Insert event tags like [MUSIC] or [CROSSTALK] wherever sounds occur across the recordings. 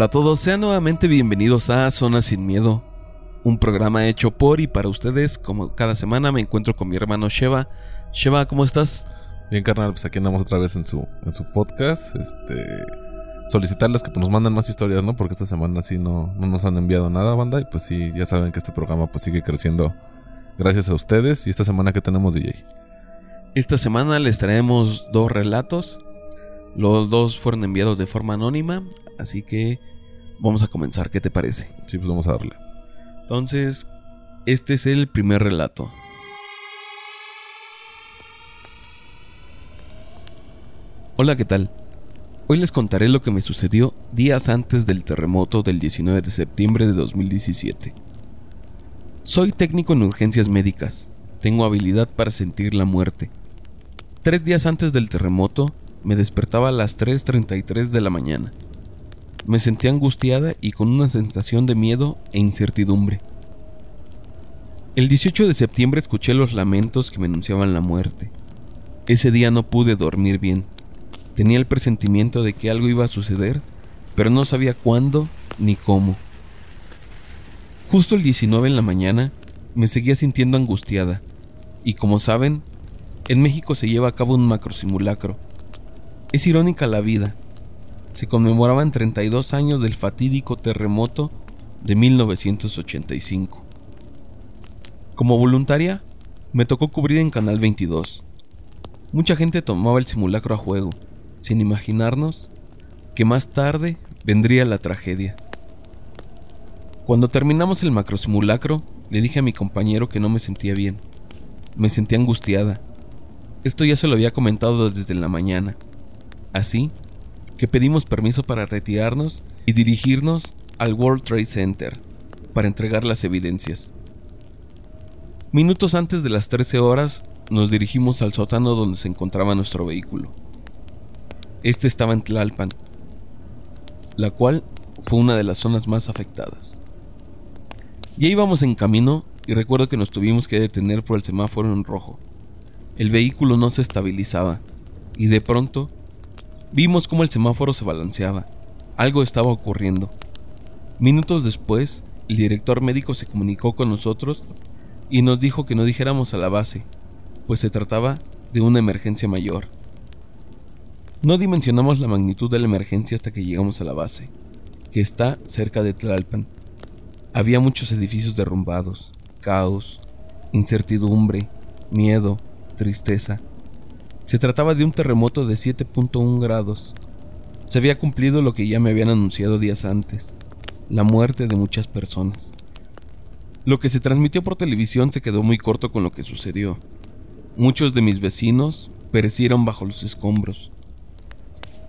Hola a todos, sean nuevamente bienvenidos a Zona Sin Miedo, un programa hecho por y para ustedes. Como cada semana me encuentro con mi hermano Sheva. Sheva, ¿cómo estás? Bien, carnal, pues aquí andamos otra vez en su, en su podcast. Este. Solicitarles que pues, nos manden más historias, ¿no? Porque esta semana sí no, no nos han enviado nada, banda. Y pues sí, ya saben que este programa pues sigue creciendo gracias a ustedes. Y esta semana que tenemos DJ. Esta semana les traemos dos relatos. Los dos fueron enviados de forma anónima, así que vamos a comenzar. ¿Qué te parece? Sí, pues vamos a darle. Entonces, este es el primer relato. Hola, ¿qué tal? Hoy les contaré lo que me sucedió días antes del terremoto del 19 de septiembre de 2017. Soy técnico en urgencias médicas. Tengo habilidad para sentir la muerte. Tres días antes del terremoto, me despertaba a las 3.33 de la mañana. Me sentía angustiada y con una sensación de miedo e incertidumbre. El 18 de septiembre escuché los lamentos que me anunciaban la muerte. Ese día no pude dormir bien. Tenía el presentimiento de que algo iba a suceder, pero no sabía cuándo ni cómo. Justo el 19 en la mañana me seguía sintiendo angustiada, y como saben, en México se lleva a cabo un macrosimulacro. Es irónica la vida. Se conmemoraban 32 años del fatídico terremoto de 1985. Como voluntaria, me tocó cubrir en Canal 22. Mucha gente tomaba el simulacro a juego, sin imaginarnos que más tarde vendría la tragedia. Cuando terminamos el macrosimulacro, le dije a mi compañero que no me sentía bien. Me sentía angustiada. Esto ya se lo había comentado desde la mañana. Así que pedimos permiso para retirarnos y dirigirnos al World Trade Center para entregar las evidencias. Minutos antes de las 13 horas nos dirigimos al sótano donde se encontraba nuestro vehículo. Este estaba en Tlalpan, la cual fue una de las zonas más afectadas. Ya íbamos en camino y recuerdo que nos tuvimos que detener por el semáforo en rojo. El vehículo no se estabilizaba y de pronto Vimos cómo el semáforo se balanceaba. Algo estaba ocurriendo. Minutos después, el director médico se comunicó con nosotros y nos dijo que no dijéramos a la base, pues se trataba de una emergencia mayor. No dimensionamos la magnitud de la emergencia hasta que llegamos a la base, que está cerca de Tlalpan. Había muchos edificios derrumbados, caos, incertidumbre, miedo, tristeza. Se trataba de un terremoto de 7.1 grados. Se había cumplido lo que ya me habían anunciado días antes, la muerte de muchas personas. Lo que se transmitió por televisión se quedó muy corto con lo que sucedió. Muchos de mis vecinos perecieron bajo los escombros.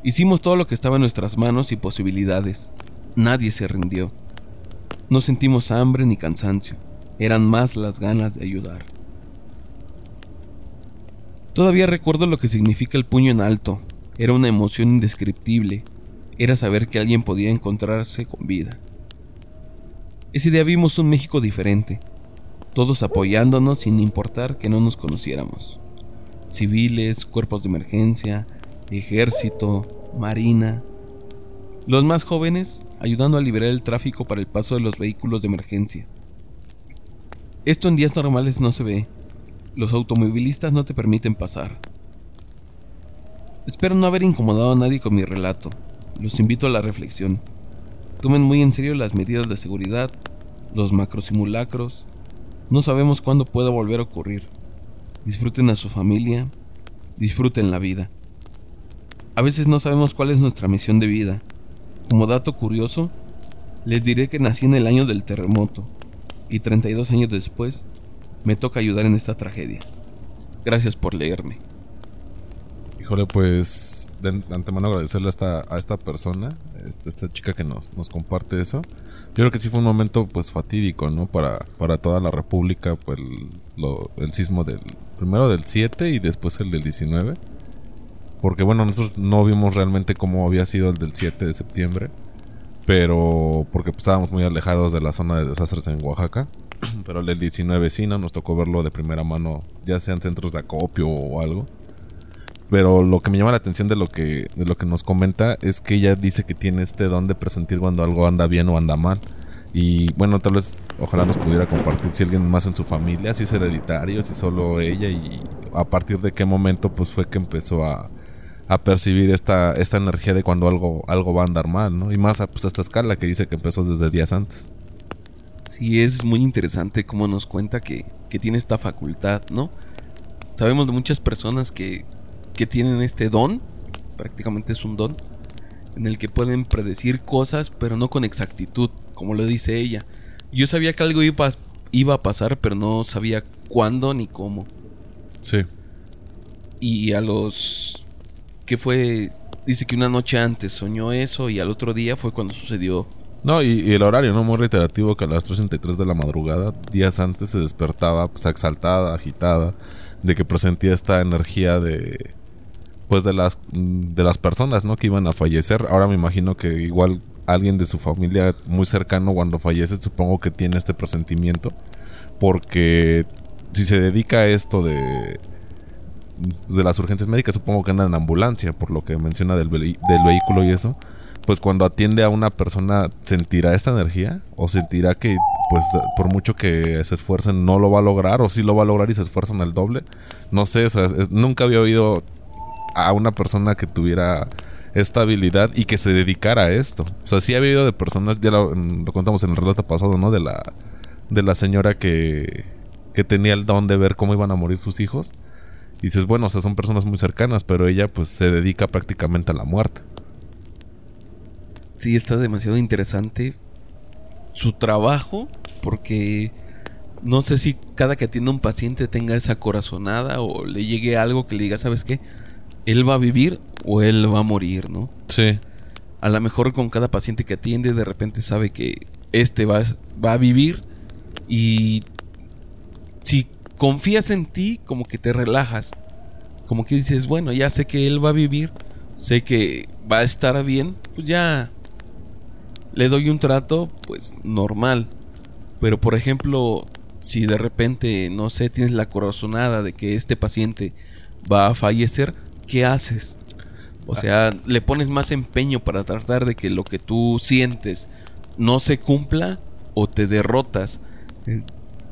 Hicimos todo lo que estaba en nuestras manos y posibilidades. Nadie se rindió. No sentimos hambre ni cansancio. Eran más las ganas de ayudar. Todavía recuerdo lo que significa el puño en alto. Era una emoción indescriptible. Era saber que alguien podía encontrarse con vida. Ese día vimos un México diferente, todos apoyándonos sin importar que no nos conociéramos. Civiles, cuerpos de emergencia, ejército, marina. Los más jóvenes ayudando a liberar el tráfico para el paso de los vehículos de emergencia. Esto en días normales no se ve, los automovilistas no te permiten pasar. Espero no haber incomodado a nadie con mi relato. Los invito a la reflexión. Tomen muy en serio las medidas de seguridad, los macrosimulacros. No sabemos cuándo pueda volver a ocurrir. Disfruten a su familia, disfruten la vida. A veces no sabemos cuál es nuestra misión de vida. Como dato curioso, les diré que nací en el año del terremoto y 32 años después me toca ayudar en esta tragedia. Gracias por leerme. Híjole, pues de antemano agradecerle a esta, a esta persona, este, esta chica que nos, nos comparte eso. Yo creo que sí fue un momento pues fatídico, ¿no? Para, para toda la República, pues el, el sismo del primero del 7 y después el del 19. Porque bueno, nosotros no vimos realmente cómo había sido el del 7 de septiembre. Pero porque pues, estábamos muy alejados de la zona de desastres en Oaxaca. [CLEARS THROAT] pero el del 19 sí, ¿no? Nos tocó verlo de primera mano, ya sea en centros de acopio o algo. pero lo que me llama la atención de lo que, de lo que nos comenta es que ella dice que tiene este don de presentir cuando algo anda bien o anda mal. Y bueno, tal vez ojalá nos pudiera compartir si alguien más en su familia, si es hereditario, si solo ella y a partir de qué momento pues fue que empezó a, a percibir esta, esta energía de cuando algo, algo va a andar mal, ¿no? Y más a, pues, a esta escala que dice que empezó desde días antes. Sí, es muy interesante cómo nos cuenta que, que tiene esta facultad, ¿no? Sabemos de muchas personas que que tienen este don, prácticamente es un don, en el que pueden predecir cosas, pero no con exactitud, como lo dice ella. Yo sabía que algo iba, iba a pasar, pero no sabía cuándo ni cómo. Sí. Y a los... que fue? Dice que una noche antes soñó eso y al otro día fue cuando sucedió. No, y, el horario, ¿no? Muy reiterativo que a las 3.33 de la madrugada, días antes se despertaba, pues exaltada, agitada, de que presentía esta energía de pues de las de las personas, ¿no? Que iban a fallecer. Ahora me imagino que igual alguien de su familia muy cercano cuando fallece, supongo que tiene este presentimiento, porque si se dedica a esto de de las urgencias médicas, supongo que anda en ambulancia, por lo que menciona del, del vehículo y eso, pues cuando atiende a una persona sentirá esta energía o sentirá que pues por mucho que se esfuercen no lo va a lograr o sí lo va a lograr y se esfuerzan al doble. No sé, o sea, nunca había oído a una persona que tuviera esta habilidad y que se dedicara a esto. O sea, sí ha habido de personas, ya lo, contamos en el relato pasado, ¿no? De la, de la señora que, que tenía el don de ver cómo iban a morir sus hijos. Y dices, bueno, o sea, son personas muy cercanas, pero ella pues se dedica prácticamente a la muerte. Sí, está demasiado interesante su trabajo, porque no sé si cada que atiende un paciente tenga esa corazonada o le llegue algo que le diga, ¿sabes qué? él va a vivir o él va a morir, ¿no? Sí. A lo mejor con cada paciente que atiende de repente sabe que este va, va a vivir y si confías en ti como que te relajas, como que dices, bueno, ya sé que él va a vivir, sé que va a estar bien, pues ya le doy un trato pues normal. Pero por ejemplo, si de repente, no sé, tienes la corazonada de que este paciente va a fallecer, ¿qué haces? O sea, le pones más empeño para tratar de que lo que tú sientes no se cumpla o te derrotas.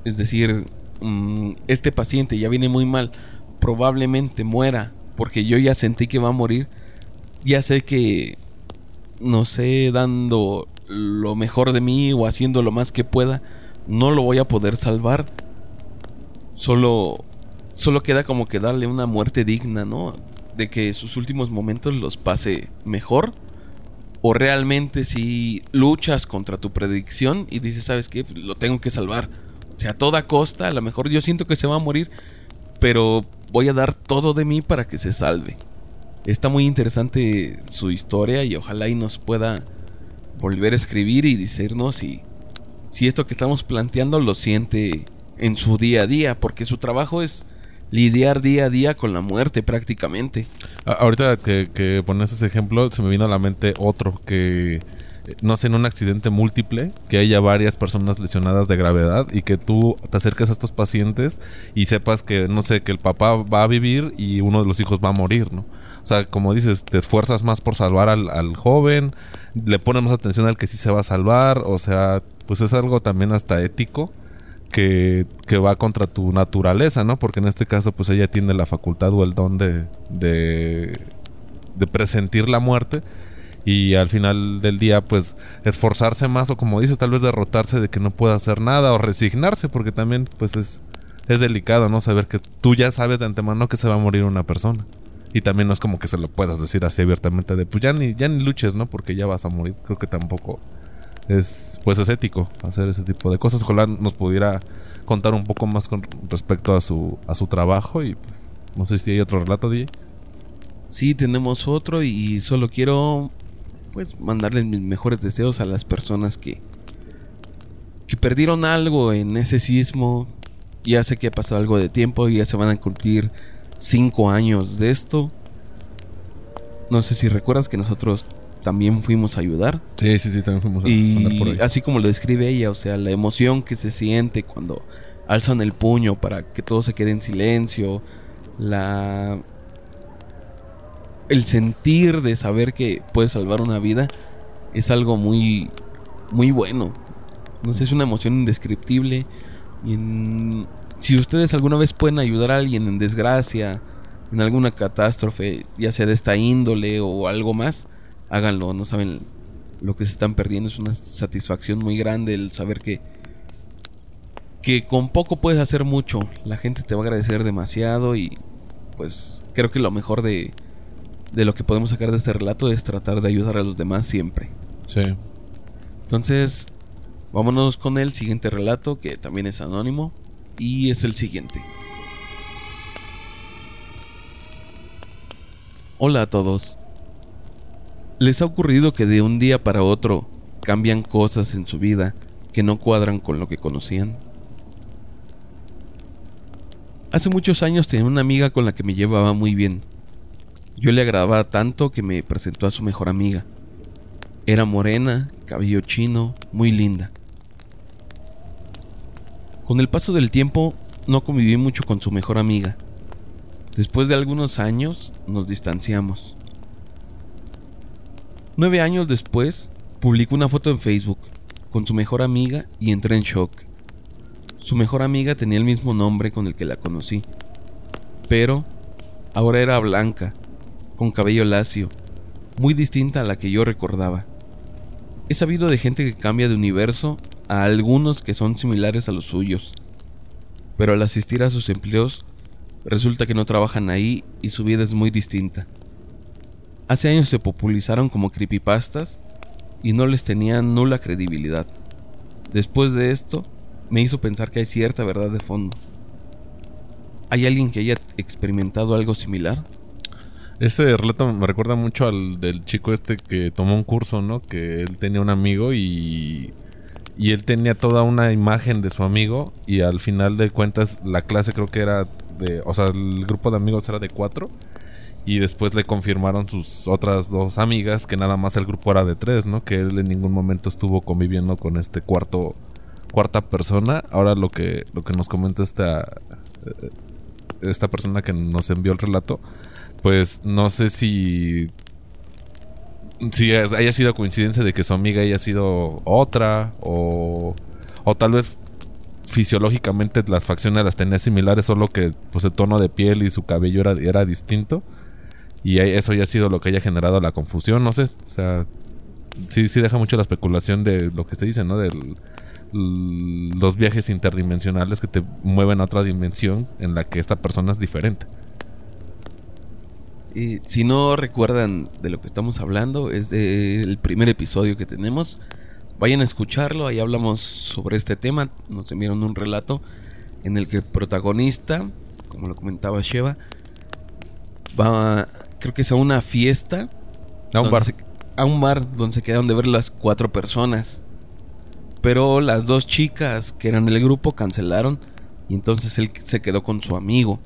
Es decir, mm, este paciente ya viene muy mal, probablemente muera porque yo ya sentí que va a morir. Ya sé que, no sé, dando lo mejor de mí o haciendo lo más que pueda, no lo voy a poder salvar. Solo, solo queda como que darle una muerte digna, ¿no? de que sus últimos momentos los pase mejor? ¿O realmente si luchas contra tu predicción y dices, ¿sabes qué? Pues, lo tengo que salvar. O sea, a toda costa, a lo mejor yo siento que se va a morir, pero voy a dar todo de mí para que se salve. Está muy interesante su historia y ojalá y nos pueda volver a escribir y decirnos si, si esto que estamos planteando lo siente en su día a día, porque su trabajo es lidiar día a día con la muerte prácticamente. Ahorita que, que pones ese ejemplo, se me vino a la mente otro que no sé, en un accidente múltiple, que haya varias personas lesionadas de gravedad y que tú te acerques a estos pacientes y sepas que, no sé, que el papá va a vivir y uno de los hijos va a morir, ¿no? O sea, como dices, te esfuerzas más por salvar al, al joven, le pones más atención al que sí se va a salvar, o sea, pues es algo también hasta ético que, va contra tu naturaleza, ¿no? Porque en este caso, pues ella tiene la facultad o el don de, de, presentir la muerte y al final del día, pues esforzarse más o como dices, tal vez derrotarse de que no pueda hacer nada o resignarse, porque también, pues es, es delicado, ¿no? Saber que tú ya sabes de antemano que se va a morir una persona. Y también no es como que se lo puedas decir así abiertamente de, pues ya ni, ya ni luches, ¿no? Porque ya vas a morir. Creo que tampoco es pues es ético hacer ese tipo de cosas. Ojalá nos pudiera contar un poco más con respecto a su a su trabajo y pues no sé si hay otro relato, DJ. Sí, tenemos otro y solo quiero pues mandarles mis mejores deseos a las personas que que perdieron algo en ese sismo. Ya sé que ha pasado algo de tiempo y ya se van a cumplir cinco años de esto. No sé si recuerdas que nosotros también fuimos a ayudar. Sí, sí, sí, también fuimos a y por ahí. Así como lo describe ella, o sea, la emoción que se siente cuando alzan el puño para que todo se quede en silencio, la el sentir de saber que puedes salvar una vida es algo muy, muy bueno. No sé, es una emoción indescriptible. Y si ustedes alguna vez pueden ayudar a alguien en desgracia, en alguna catástrofe, ya sea de esta índole o algo más, háganlo. No saben lo que se están perdiendo. Es una satisfacción muy grande el saber que, que con poco puedes hacer mucho. La gente te va a agradecer demasiado y pues creo que lo mejor de, de lo que podemos sacar de este relato es tratar de ayudar a los demás siempre. Sí. Entonces, vámonos con el siguiente relato que también es anónimo y es el siguiente. Hola a todos. ¿Les ha ocurrido que de un día para otro cambian cosas en su vida que no cuadran con lo que conocían? Hace muchos años tenía una amiga con la que me llevaba muy bien. Yo le agradaba tanto que me presentó a su mejor amiga. Era morena, cabello chino, muy linda. Con el paso del tiempo no conviví mucho con su mejor amiga. Después de algunos años nos distanciamos. Nueve años después, publicó una foto en Facebook con su mejor amiga y entré en shock. Su mejor amiga tenía el mismo nombre con el que la conocí, pero ahora era blanca, con cabello lacio, muy distinta a la que yo recordaba. He sabido de gente que cambia de universo a algunos que son similares a los suyos, pero al asistir a sus empleos resulta que no trabajan ahí y su vida es muy distinta. Hace años se popularizaron como creepypastas y no les tenían nula credibilidad. Después de esto, me hizo pensar que hay cierta verdad de fondo. ¿Hay alguien que haya experimentado algo similar? Este relato me recuerda mucho al del chico este que tomó un curso, ¿no? Que él tenía un amigo y y él tenía toda una imagen de su amigo y al final de cuentas la clase creo que era de, o sea, el grupo de amigos era de cuatro y después le confirmaron sus otras dos amigas que nada más el grupo era de tres, ¿no? Que él en ningún momento estuvo conviviendo con este cuarto cuarta persona. Ahora lo que lo que nos comenta esta eh, esta persona que nos envió el relato, pues no sé si si haya sido coincidencia de que su amiga haya sido otra o o tal vez fisiológicamente las facciones las tenía similares, solo que pues el tono de piel y su cabello era, era distinto. Y eso ya ha sido lo que haya generado la confusión, no sé. O sea, sí, sí deja mucho la especulación de lo que se dice, ¿no? De los viajes interdimensionales que te mueven a otra dimensión en la que esta persona es diferente. Si no recuerdan de lo que estamos hablando, es del primer episodio que tenemos. Vayan a escucharlo, ahí hablamos sobre este tema. Nos enviaron un relato en el que el protagonista, como lo comentaba Sheva, va creo que es a una fiesta. A un bar. a un bar donde se quedaron de ver las cuatro personas. Pero las dos chicas que eran del grupo cancelaron. Y entonces él se quedó con su amigo.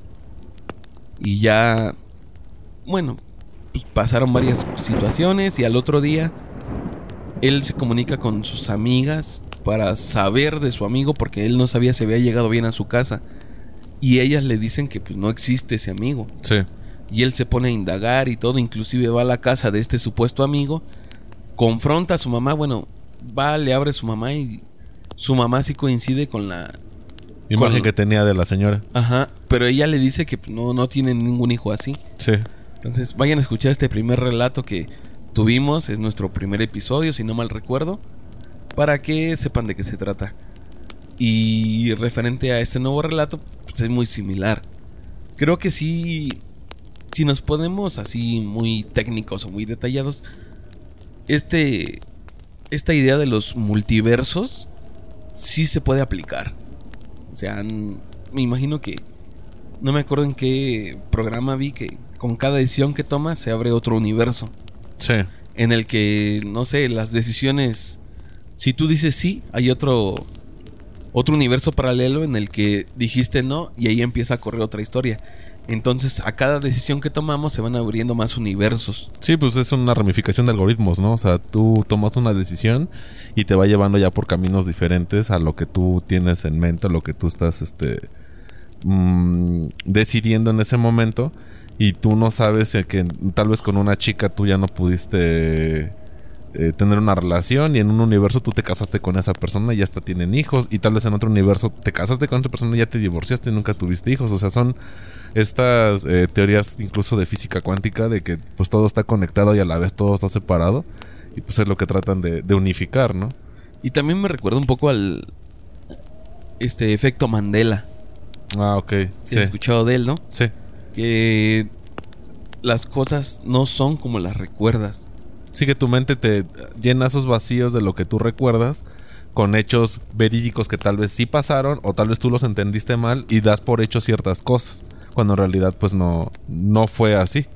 Y ya. Bueno, pasaron varias situaciones. Y al otro día. Él se comunica con sus amigas. Para saber de su amigo. Porque él no sabía si había llegado bien a su casa. Y ellas le dicen que pues, no existe ese amigo. Sí y él se pone a indagar y todo, inclusive va a la casa de este supuesto amigo, confronta a su mamá, bueno, va, le abre a su mamá y su mamá sí coincide con la imagen que tenía de la señora. Ajá, pero ella le dice que no, no tiene ningún hijo así. Sí. Entonces vayan a escuchar este primer relato que tuvimos, es nuestro primer episodio, si no mal recuerdo, para que sepan de qué se trata. Y referente a este nuevo relato, pues es muy similar. Creo que sí si nos ponemos así muy técnicos o muy detallados, este, esta idea de los multiversos sí se puede aplicar. O sea, me imagino que, no me acuerdo en qué programa vi que con cada decisión que toma se abre otro universo. Sí. En el que, no sé, las decisiones, si tú dices sí, hay otro otro universo paralelo en el que dijiste no y ahí empieza a correr otra historia. Entonces, a cada decisión que tomamos se van abriendo más universos. Sí, pues es una ramificación de algoritmos, ¿no? O sea, tú tomas una decisión y te va llevando ya por caminos diferentes a lo que tú tienes en mente, a lo que tú estás este, mm, decidiendo en ese momento. y tú no sabes que tal vez con una chica tú ya no pudiste eh, tener una relación y en un universo tú te casaste con esa persona y hasta tienen hijos y tal vez en otro universo te casaste con otra persona y ya te divorciaste y nunca tuviste hijos. O sea, son estas eh, teorías incluso de física cuántica de que pues todo está conectado y a la vez todo está separado y pues es lo que tratan de, de unificar, ¿no? Y también me recuerda un poco al este efecto Mandela. Ah, ok. Sí. He escuchado de él, ¿no? Sí. Que las cosas no son como las recuerdas. Sí, que tu mente te llena esos vacíos de lo que tú recuerdas con hechos verídicos que tal vez sí pasaron o tal vez tú los entendiste mal y das por hecho ciertas cosas, cuando en realidad pues no, no fue así.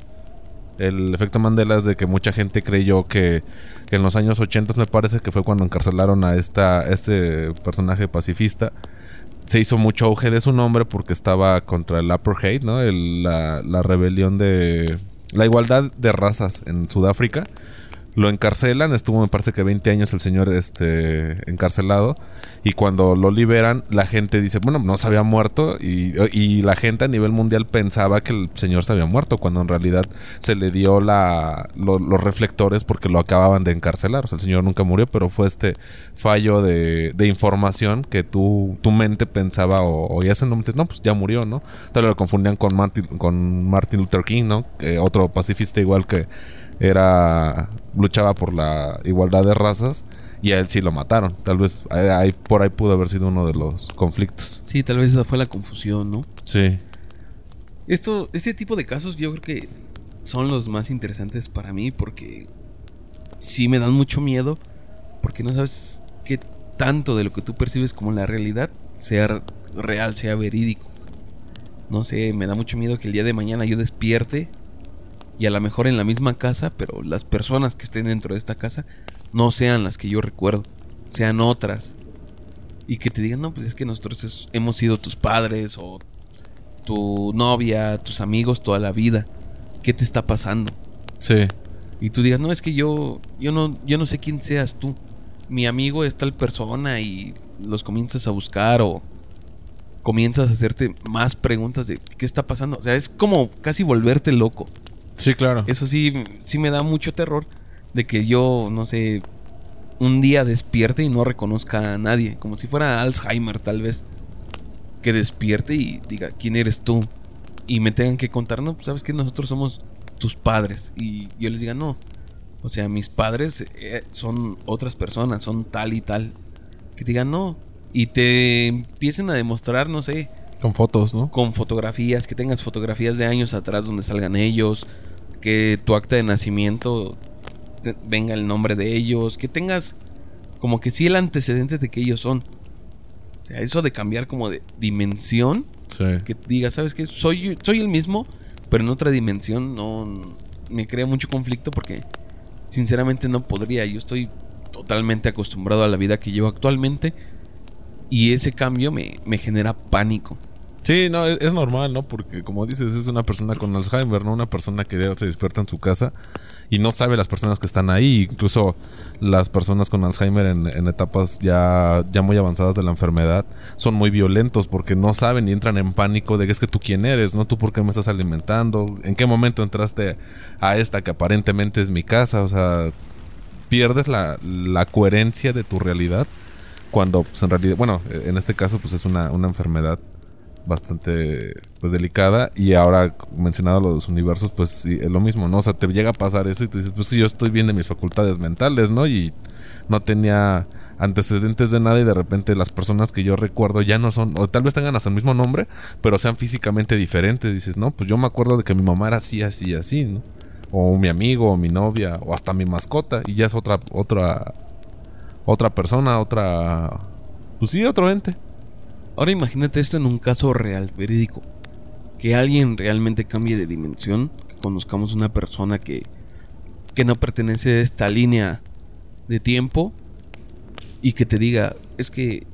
El efecto Mandela es de que mucha gente creyó que, que en los años 80 me parece que fue cuando encarcelaron a esta, este personaje pacifista se hizo mucho auge de su nombre porque estaba contra el apartheid, ¿no? la, la, rebelión de la igualdad de razas en Sudáfrica lo encarcelan, estuvo me parece que 20 años el señor este encarcelado y cuando lo liberan la gente dice, bueno, no se había muerto y, la gente a nivel mundial pensaba que el señor se había muerto cuando en realidad se le dio la, los reflectores porque lo acababan de encarcelar, o sea, el señor nunca murió, pero fue este fallo de, de información que tu, tu mente pensaba o, ya se no, no, pues ya murió, ¿no? Tal lo confundían con Martin, con Martin Luther King, ¿no? otro pacifista igual que era luchaba por la igualdad de razas y a él sí lo mataron. Tal vez ahí, por ahí pudo haber sido uno de los conflictos. Sí, tal vez esa fue la confusión, ¿no? Sí. Esto, este tipo de casos yo creo que son los más interesantes para mí porque sí me dan mucho miedo porque no sabes qué tanto de lo que tú percibes como la realidad sea real, sea verídico. No sé, me da mucho miedo que el día de mañana yo despierte y a lo mejor en la misma casa, pero las personas que estén dentro de esta casa no sean las que yo recuerdo, sean otras. Y que te digan, no, pues es que nosotros hemos sido tus padres o tu novia, tus amigos toda la vida. ¿Qué te está pasando? Sí. Y tú digas, no, es que yo, yo no, yo no sé quién seas tú. Mi amigo es tal persona y los comienzas a buscar o comienzas a hacerte más preguntas de qué está pasando. O sea, es como casi volverte loco. Sí, claro. Eso sí, sí me da mucho terror de que yo, no sé, un día despierte y no reconozca a nadie, como si fuera Alzheimer tal vez. Que despierte y diga, ¿quién eres tú? Y me tengan que contar, no, pues sabes que nosotros somos tus padres. Y yo les diga, no. O sea, mis padres eh, son otras personas, son tal y tal. Que digan, no. Y te empiecen a demostrar, no sé. Con fotos, ¿no? Con fotografías, que tengas fotografías de años atrás donde salgan ellos que tu acta de nacimiento venga el nombre de ellos, que tengas como que sí el antecedente de que ellos son. O sea, eso de cambiar como de dimensión, que digas, ¿sabes qué? Soy, soy el mismo, pero en otra dimensión no me crea mucho conflicto porque sinceramente no podría. Yo estoy totalmente acostumbrado a la vida que llevo actualmente y ese cambio me, me genera pánico. Sí, no, es, normal, ¿no? Porque como dices, es una persona con Alzheimer, ¿no? Una persona que se despierta en su casa y no sabe las personas que están ahí. Incluso las personas con Alzheimer en, etapas ya, ya muy avanzadas de la enfermedad son muy violentos porque no saben y entran en pánico de que es que tú quién eres, ¿no? Tú por qué me estás alimentando, en qué momento entraste a esta que aparentemente es mi casa, o sea, pierdes la, la coherencia de tu realidad cuando pues, en realidad, bueno, en este caso pues es una, una enfermedad bastante pues delicada y ahora mencionado los universos pues sí, es lo mismo, ¿no? O sea, te llega a pasar eso y tú dices, pues sí, yo estoy bien de mis facultades mentales, ¿no? Y no tenía antecedentes de nada y de repente las personas que yo recuerdo ya no son, o tal vez tengan hasta el mismo nombre, pero sean físicamente diferentes. Dices, no, pues yo me acuerdo de que mi mamá era así, así, así, ¿no? O mi amigo, o mi novia, o hasta mi mascota, y ya es otra, otra, otra persona, otra, pues sí, otro ente. Ahora imagínate esto en un caso real, verídico. Que alguien realmente cambie de dimensión, que conozcamos una persona que, que no pertenece a esta línea de tiempo y que te diga, es que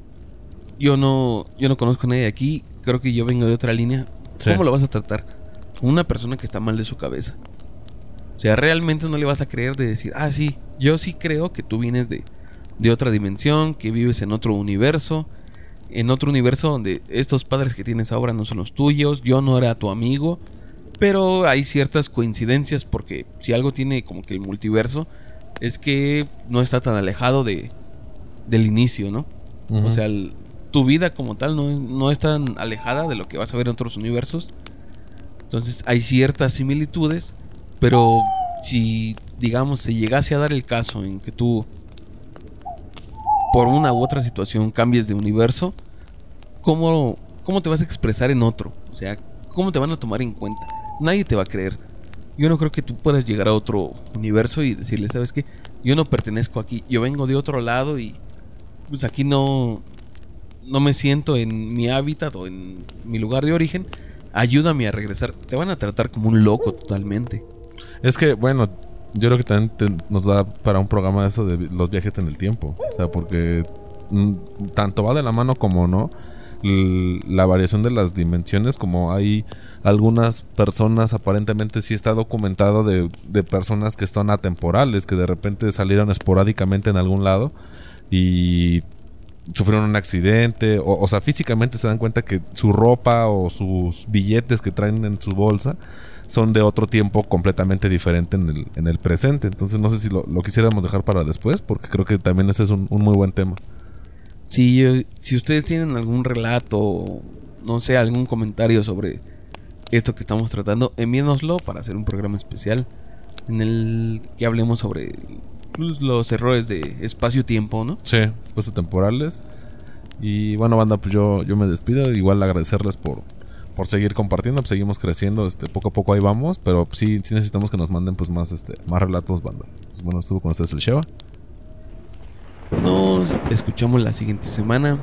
yo no, yo no conozco a nadie aquí, creo que yo vengo de otra línea. ¿Cómo lo vas a tratar? Una persona que está mal de su cabeza. O sea, realmente no le vas a creer de decir, ah, sí, yo sí creo que tú vienes de, de otra dimensión, que vives en otro universo, en otro universo donde estos padres que tienes ahora no son los tuyos, yo no era tu amigo, Pero hay ciertas coincidencias porque si algo tiene como que el multiverso es que no está tan alejado de, del inicio, ¿no? O sea, tu vida como tal no, no, es tan alejada de lo que vas a ver en otros universos. Entonces hay ciertas similitudes, pero si, digamos, se llegase a dar el caso en que tú, por una u otra situación, cambies de universo, ¿cómo, cómo te vas a expresar en otro? O sea, ¿cómo te van a tomar en cuenta? Nadie te va a creer. Yo no creo que tú puedas llegar a otro universo y decirle, ¿sabes qué? Yo no pertenezco aquí, yo vengo de otro lado y pues aquí no, no me siento en mi hábitat o en mi lugar de origen. Ayúdame a regresar. Te van a tratar como un loco totalmente. Es que, bueno, yo creo que también nos da para un programa eso de los viajes en el tiempo. O sea, porque mm, tanto va de la mano como no. La variación de las dimensiones, como hay algunas personas, aparentemente sí está documentado de, de personas que están atemporales, que de repente salieron esporádicamente en algún lado y sufrieron un accidente, o, o, sea, físicamente se dan cuenta que su ropa o sus billetes que traen en su bolsa son de otro tiempo completamente diferente en el, en el presente. Entonces no sé si lo, quisiéramos dejar para después, porque creo que también ese es un muy buen tema. Si, si ustedes tienen algún relato, no sé, algún comentario sobre esto que estamos tratando, envíenoslo para hacer un programa especial en el que hablemos sobre pues, los errores de espacio-tiempo, ¿no? Sí, espacio temporales. Y bueno, banda, pues yo, yo me despido. Igual agradecerles por, por seguir compartiendo. Pues seguimos creciendo, este, poco a poco ahí vamos. Pero sí, sí necesitamos que nos manden pues más, este, más relatos, banda. Pues bueno, estuvo con ustedes el Sheva. Escuchamos la siguiente semana.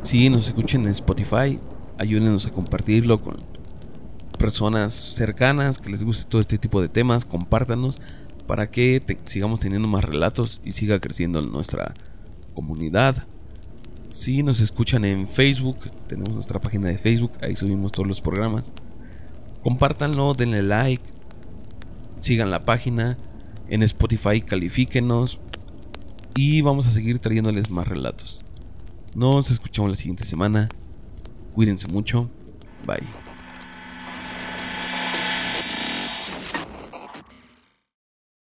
Sí, nos escuchen en Spotify. Ayúdenos a compartirlo con personas cercanas que les guste todo este tipo de temas. Compártanos para que sigamos teniendo más relatos y siga creciendo nuestra comunidad. Si nos escuchan en Facebook, tenemos nuestra página de Facebook, ahí subimos todos los programas. Compártanlo, denle like, sigan la página, en Spotify califíquenos y vamos a seguir trayéndoles más relatos. Nos escuchamos la siguiente semana. Cuídense mucho. Bye.